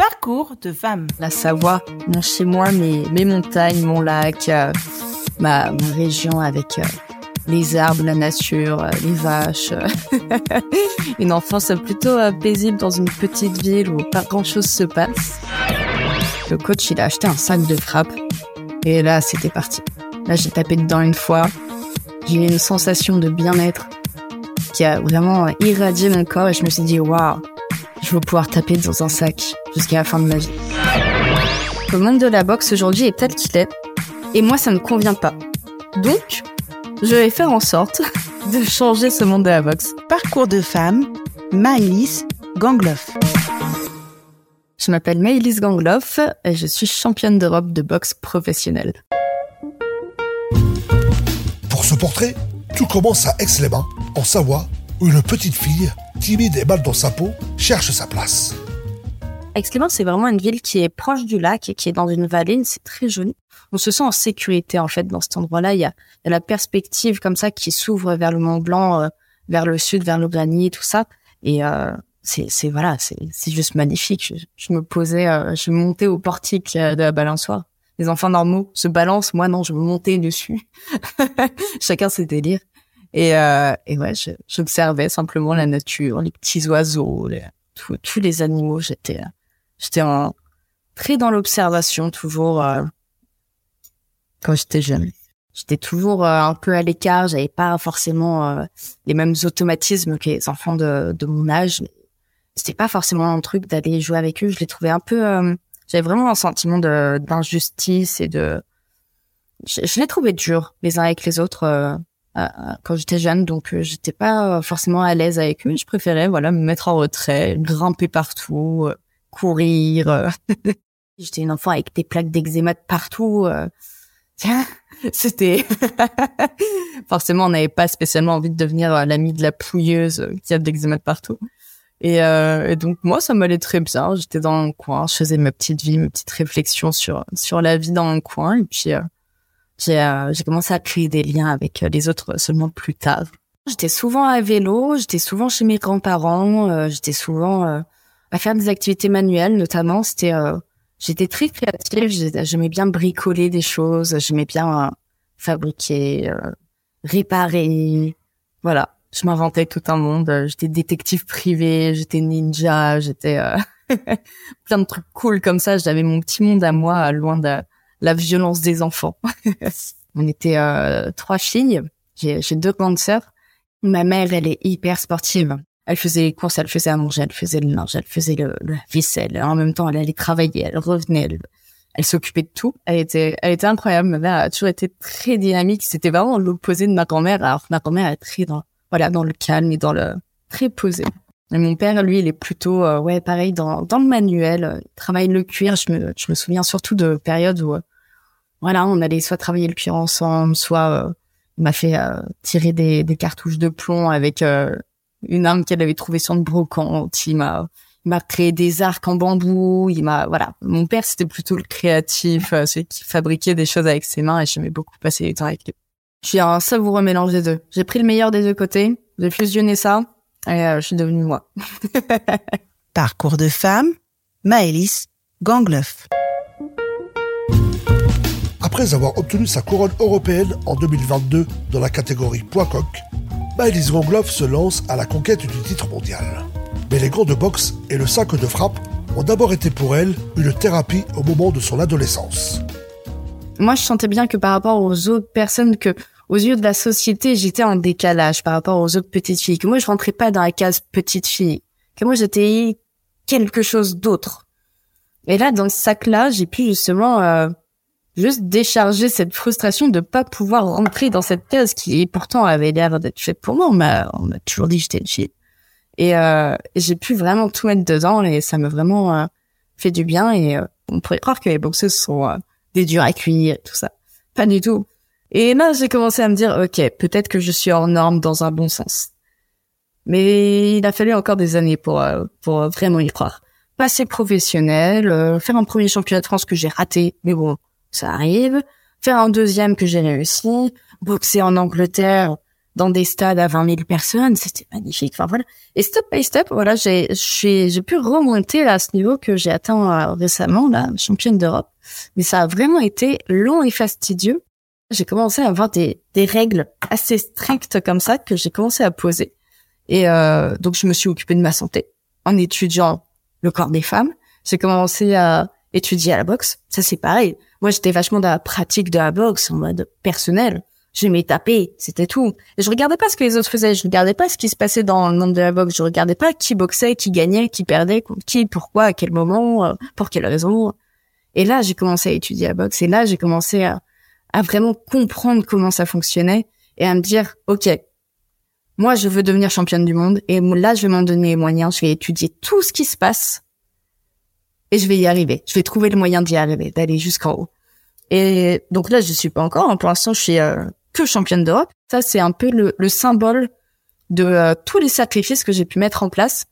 Parcours de femme. La Savoie, mon chez moi, mes, mes montagnes, mon lac, euh, ma, région avec euh, les arbres, la nature, euh, les vaches. une enfance plutôt paisible dans une petite ville où pas grand chose se passe. Le coach, il a acheté un sac de frappe. Et là, c'était parti. Là, j'ai tapé dedans une fois. J'ai eu une sensation de bien-être qui a vraiment irradié mon corps et je me suis dit, waouh, je veux pouvoir taper dans un sac jusqu'à la fin de ma vie. Le monde de la boxe aujourd'hui est tel qu'il est et moi, ça ne convient pas. Donc, je vais faire en sorte de changer ce monde de la boxe. Parcours de femme, Maëlys Gangloff. Je m'appelle Maëlys Gangloff et je suis championne d'Europe de boxe professionnelle. Pour ce portrait, tout commence à Aix-les-Bains, en Savoie, où une petite fille, timide et mal dans sa peau, cherche sa place. Aix-les-Bains, c'est vraiment une ville qui est proche du lac et qui est dans une vallée. C'est très joli. On se sent en sécurité en fait dans cet endroit-là. Il y a, la perspective comme ça qui s'ouvre vers le Mont Blanc, euh, vers le sud, vers l'Aubranie, tout ça. Et euh, c'est voilà, c'est juste magnifique. Je, me posais, euh, je montais au portique de la balançoire. Les enfants normaux se balancent, moi non, je me montais dessus. Chacun ses délires. Et, euh, et ouais, j'observais simplement la nature, les petits oiseaux, tous les animaux. J'étais, j'étais très dans l'observation toujours euh, quand j'étais jeune. J'étais toujours euh, un peu à l'écart. J'avais pas forcément euh, les mêmes automatismes que les enfants de, de mon âge. C'était pas forcément un truc d'aller jouer avec eux. Je les trouvais un peu. Euh, j'avais vraiment un sentiment d'injustice et de. Je les trouvais durs les uns avec les autres quand j'étais jeune, donc euh, j'étais pas forcément à l'aise avec eux. Je préférais voilà me mettre en retrait, grimper partout, euh, courir. Euh. j'étais une enfant avec des plaques d'eczéma partout. C'était forcément on n'avait pas spécialement envie de devenir l'ami de la pouilleuse qui a de l'eczéma partout. Et, et, donc moi ça m'allait très bien. J'étais dans un coin, je faisais ma petite vie, mes petites réflexions sur sur la vie dans un coin et puis euh, j'ai commencé à créer des liens avec euh, les autres seulement plus tard. J'étais souvent à vélo, j'étais souvent chez mes grands-parents, euh, j'étais souvent à faire des activités manuelles, notamment. C'était, j'étais très créative, j'aimais bien bricoler des choses, j'aimais bien fabriquer, réparer. Voilà, je m'inventais tout un monde. J'étais détective privé, j'étais ninja, j'étais plein de trucs cool comme ça. J'avais mon petit monde à moi, loin de la violence des enfants. on était euh, trois filles. J'ai deux grandes sœurs. Ma mère, elle est hyper sportive. Elle faisait les courses, elle faisait à manger, elle faisait le linge, elle faisait le, le vaisselle. En même temps, elle allait travailler, elle revenait, elle, s'occupait de tout. Elle était, elle était incroyable. Ma mère a toujours été très dynamique. C'était vraiment l'opposé de ma grand-mère. Alors ma grand-mère est très dans, voilà, dans le calme et dans le très posé. Et mon père, lui, il est plutôt, euh, ouais, pareil, dans, dans le manuel. Il travaille le cuir. Je me, je me souviens surtout de périodes où voilà, on allait soit travailler le cuir ensemble, soit euh, il m'a fait euh, tirer des, des, cartouches de plomb avec euh, une arme qu'elle avait trouvée sur une brocante. Il m'a il m'a créé des arcs en bambou. Il m'a voilà. Mon père c'était plutôt le créatif, celui qui fabriquait des choses avec ses mains et j'aimais beaucoup passer du temps avec lui. Je suis un savoureux mélange des deux. J'ai pris le meilleur des deux côtés, j'ai fusionné ça et je suis devenue moi. Parcours de femme, Maëlys Gangloff. Après avoir obtenu sa couronne européenne en 2022 dans la catégorie poids coq, Maëlys Gangloff se lance à la conquête du titre mondial. Mais les grands de boxe et le sac de frappe ont d'abord été pour elle une thérapie au moment de son adolescence. Moi, je sentais bien que par rapport aux autres personnes que, aux yeux de la société, j'étais en décalage par rapport aux autres petites filles. Que moi, je rentrais pas dans la case petite fille. Que moi, j'étais quelque chose d'autre. Et là, dans ce sac-là, j'ai pu justement euh, juste décharger cette frustration de pas pouvoir rentrer dans cette case qui pourtant avait l'air d'être faite pour moi. On m'a, on m'a toujours dit j'étais une fille. Et, euh, j'ai pu vraiment tout mettre dedans et ça m'a vraiment euh, fait du bien. Et euh, on pourrait croire que les boxeuses sont euh, des durs à cuire tout ça. Pas du tout. Et là, j'ai commencé à me dire, ok, peut-être que je suis hors norme dans un bon sens. Mais il a fallu encore des années pour pour vraiment y croire. Passer professionnel, faire un premier championnat de France que j'ai raté, mais bon, ça arrive. Faire un deuxième que j'ai réussi. Boxer en Angleterre, dans des stades à 20 000 personnes. C'était magnifique. Enfin voilà. Et step by step, voilà, j'ai j'ai pu remonter à ce niveau que j'ai atteint euh, récemment, la championne d'Europe. Mais ça a vraiment été long et fastidieux. J'ai commencé à avoir des des règles assez strictes comme ça que j'ai commencé à poser. Et euh, donc je me suis occupée de ma santé en étudiant le corps des femmes. J'ai commencé à étudier à la boxe. Ça c'est pareil. Moi j'étais vachement dans la pratique de la boxe en mode personnel j'aimais taper, c'était tout. Je regardais pas ce que les autres faisaient, je regardais pas ce qui se passait dans le monde de la boxe, je regardais pas qui boxait, qui gagnait, qui perdait, qui, pourquoi, à quel moment, euh, pour quelle raison. Et là, j'ai commencé à étudier la boxe, et là, j'ai commencé à, à vraiment comprendre comment ça fonctionnait, et à me dire, OK, moi, je veux devenir championne du monde, et là, je vais m'en donner les moyens, je vais étudier tout ce qui se passe, et je vais y arriver. Je vais trouver le moyen d'y arriver, d'aller jusqu'en haut. Et donc là, je suis pas encore. Hein. Pour l'instant, je suis euh, que championne d'Europe. Ça, c'est un peu le, symbole de euh, tous les sacrifices que j'ai pu mettre en place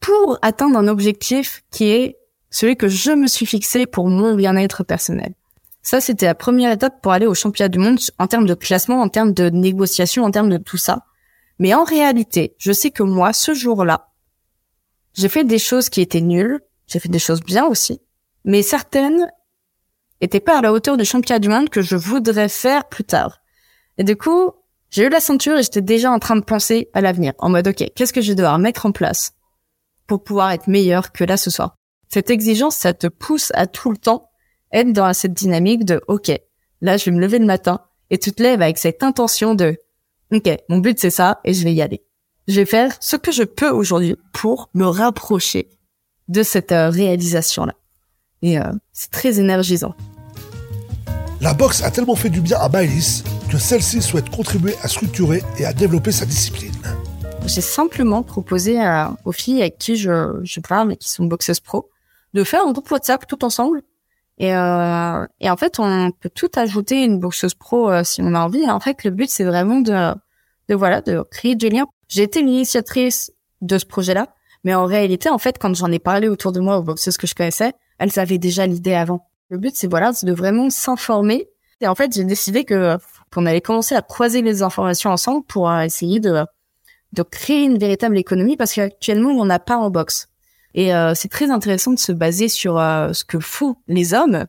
pour atteindre un objectif qui est celui que je me suis fixé pour mon bien-être personnel. Ça, c'était la première étape pour aller au championnat du monde en termes de classement, en termes de négociation, en termes de tout ça. Mais en réalité, je sais que moi, ce jour-là, j'ai fait des choses qui étaient nulles, j'ai fait des choses bien aussi, mais certaines étaient pas à la hauteur du championnat du monde que je voudrais faire plus tard. Et du coup, j'ai eu la ceinture et j'étais déjà en train de penser à l'avenir, en mode, OK, qu'est-ce que je vais devoir mettre en place pour pouvoir être meilleur que là ce soir? Cette exigence, ça te pousse à tout le temps être dans cette dynamique de, OK, là, je vais me lever le matin et tu te lèves avec cette intention de, OK, mon but c'est ça et je vais y aller. Je vais faire ce que je peux aujourd'hui pour me rapprocher de cette euh, réalisation-là. Et euh, c'est très énergisant. La boxe a tellement fait du bien à Bailis que celle-ci souhaite contribuer à structurer et à développer sa discipline. J'ai simplement proposé à, aux filles avec qui je, je parle et qui sont boxeuses pro de faire un groupe WhatsApp tout ensemble. Et, euh, et en fait, on peut tout ajouter une boxeuse pro euh, si on a envie. en fait, le but, c'est vraiment de, de voilà, de créer du lien. J'ai été l'initiatrice de ce projet-là, mais en réalité, en fait, quand j'en ai parlé autour de moi aux boxeuses que je connaissais, elles avaient déjà l'idée avant. Le but, c'est voilà, de vraiment s'informer. Et en fait, j'ai décidé que qu'on allait commencer à croiser les informations ensemble pour euh, essayer de de créer une véritable économie parce qu'actuellement, on n'a pas en boxe. Et euh, c'est très intéressant de se baser sur euh, ce que font les hommes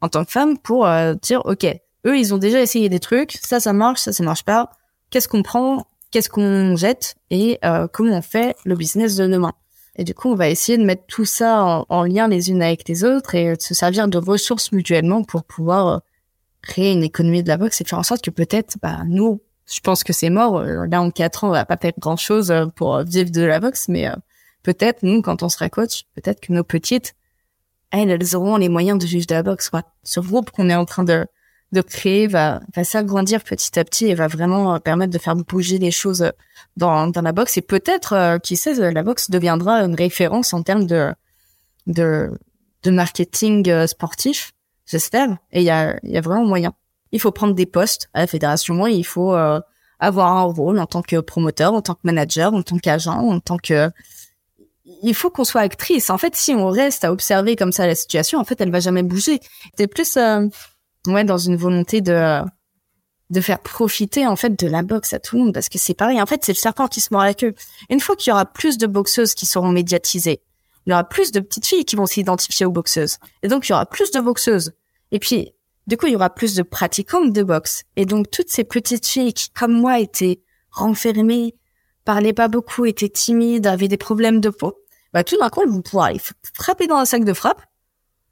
en tant que femmes pour dire OK, eux ils ont déjà essayé des trucs, ça ça marche, ça ça marche pas. Qu'est-ce qu'on prend, qu'est-ce qu'on jette et comment on fait le business de demain. Et du coup, on va essayer de mettre tout ça en, en, lien les unes avec les autres et de se servir de ressources mutuellement pour pouvoir créer une économie de la boxe et faire en sorte que peut-être, bah, nous, je pense que c'est mort. Euh, là, en quatre ans, on va pas faire grand chose euh, pour vivre de la boxe, mais euh, peut-être, nous, quand on sera coach, peut-être que nos petites, elles, elles auront les moyens de vivre de la boxe, quoi. Ce groupe qu'on est en train de, de créer va, va s'agrandir petit à petit et va vraiment permettre de faire bouger les choses dans, dans la boxe. Et peut-être, qui sait, la boxe deviendra une référence en termes de, de, de marketing sportif j'espère. Et il y a, y a vraiment moyen. Il faut prendre des postes à la fédération. Il faut euh, avoir un rôle en tant que promoteur, en tant que manager, en tant qu'agent, en tant que. Il faut qu'on soit actrice. En fait, si on reste à observer comme ça la situation, en fait, elle va jamais bouger. C'est plus euh, ouais dans une volonté de de faire profiter en fait de la boxe à tout le monde parce que c'est pareil. En fait, c'est le serpent qui se mord la queue. Une fois qu'il y aura plus de boxeuses qui seront médiatisées, il y aura plus de petites filles qui vont s'identifier aux boxeuses. Et donc, il y aura plus de boxeuses. Et puis, du coup, il y aura plus de pratiquantes de boxe. Et donc, toutes ces petites filles qui, comme moi, étaient renfermées, parlaient pas beaucoup, étaient timides, avaient des problèmes de peau, bah, tout d'un coup, elles vont pouvoir frapper dans un sac de frappe.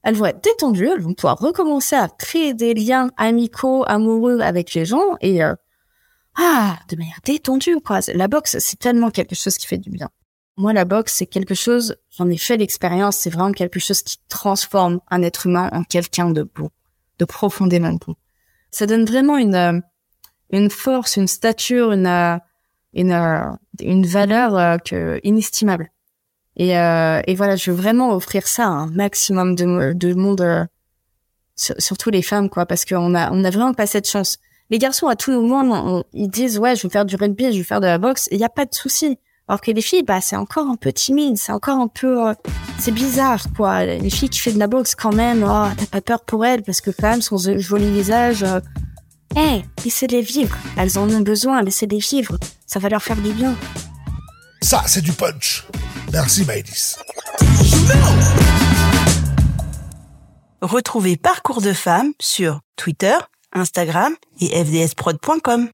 Elles vont être détendues, elles vont pouvoir recommencer à créer des liens amicaux, amoureux avec les gens et, euh, ah, de manière détendue, quoi. La boxe, c'est tellement quelque chose qui fait du bien. Moi, la boxe, c'est quelque chose, j'en ai fait l'expérience, c'est vraiment quelque chose qui transforme un être humain en quelqu'un de beau, de profondément beau. Ça donne vraiment une, euh, une force, une stature, une, euh, une, euh, une valeur que, inestimable. Et, et voilà, je veux vraiment offrir ça à un maximum de, de monde, surtout les femmes, quoi, parce qu'on a, on a vraiment pas cette chance. Les garçons, à tout moment, ils disent, ouais, je veux faire du rugby, je veux faire de la boxe, et il n'y a pas de souci. Alors que les filles, bah, c'est encore un peu timide, c'est encore un peu, euh, c'est bizarre, quoi. Les filles qui font de la boxe, quand même, oh, t'as pas peur pour elles, parce que quand même, son joli visage, euh, Eh, laissez-les vivre. Elles en ont besoin, laissez-les vivre. Ça va leur faire du bien. Ça, c'est du punch. Merci, Maëlys. Retrouvez Parcours de femmes sur Twitter, Instagram et fdsprod.com.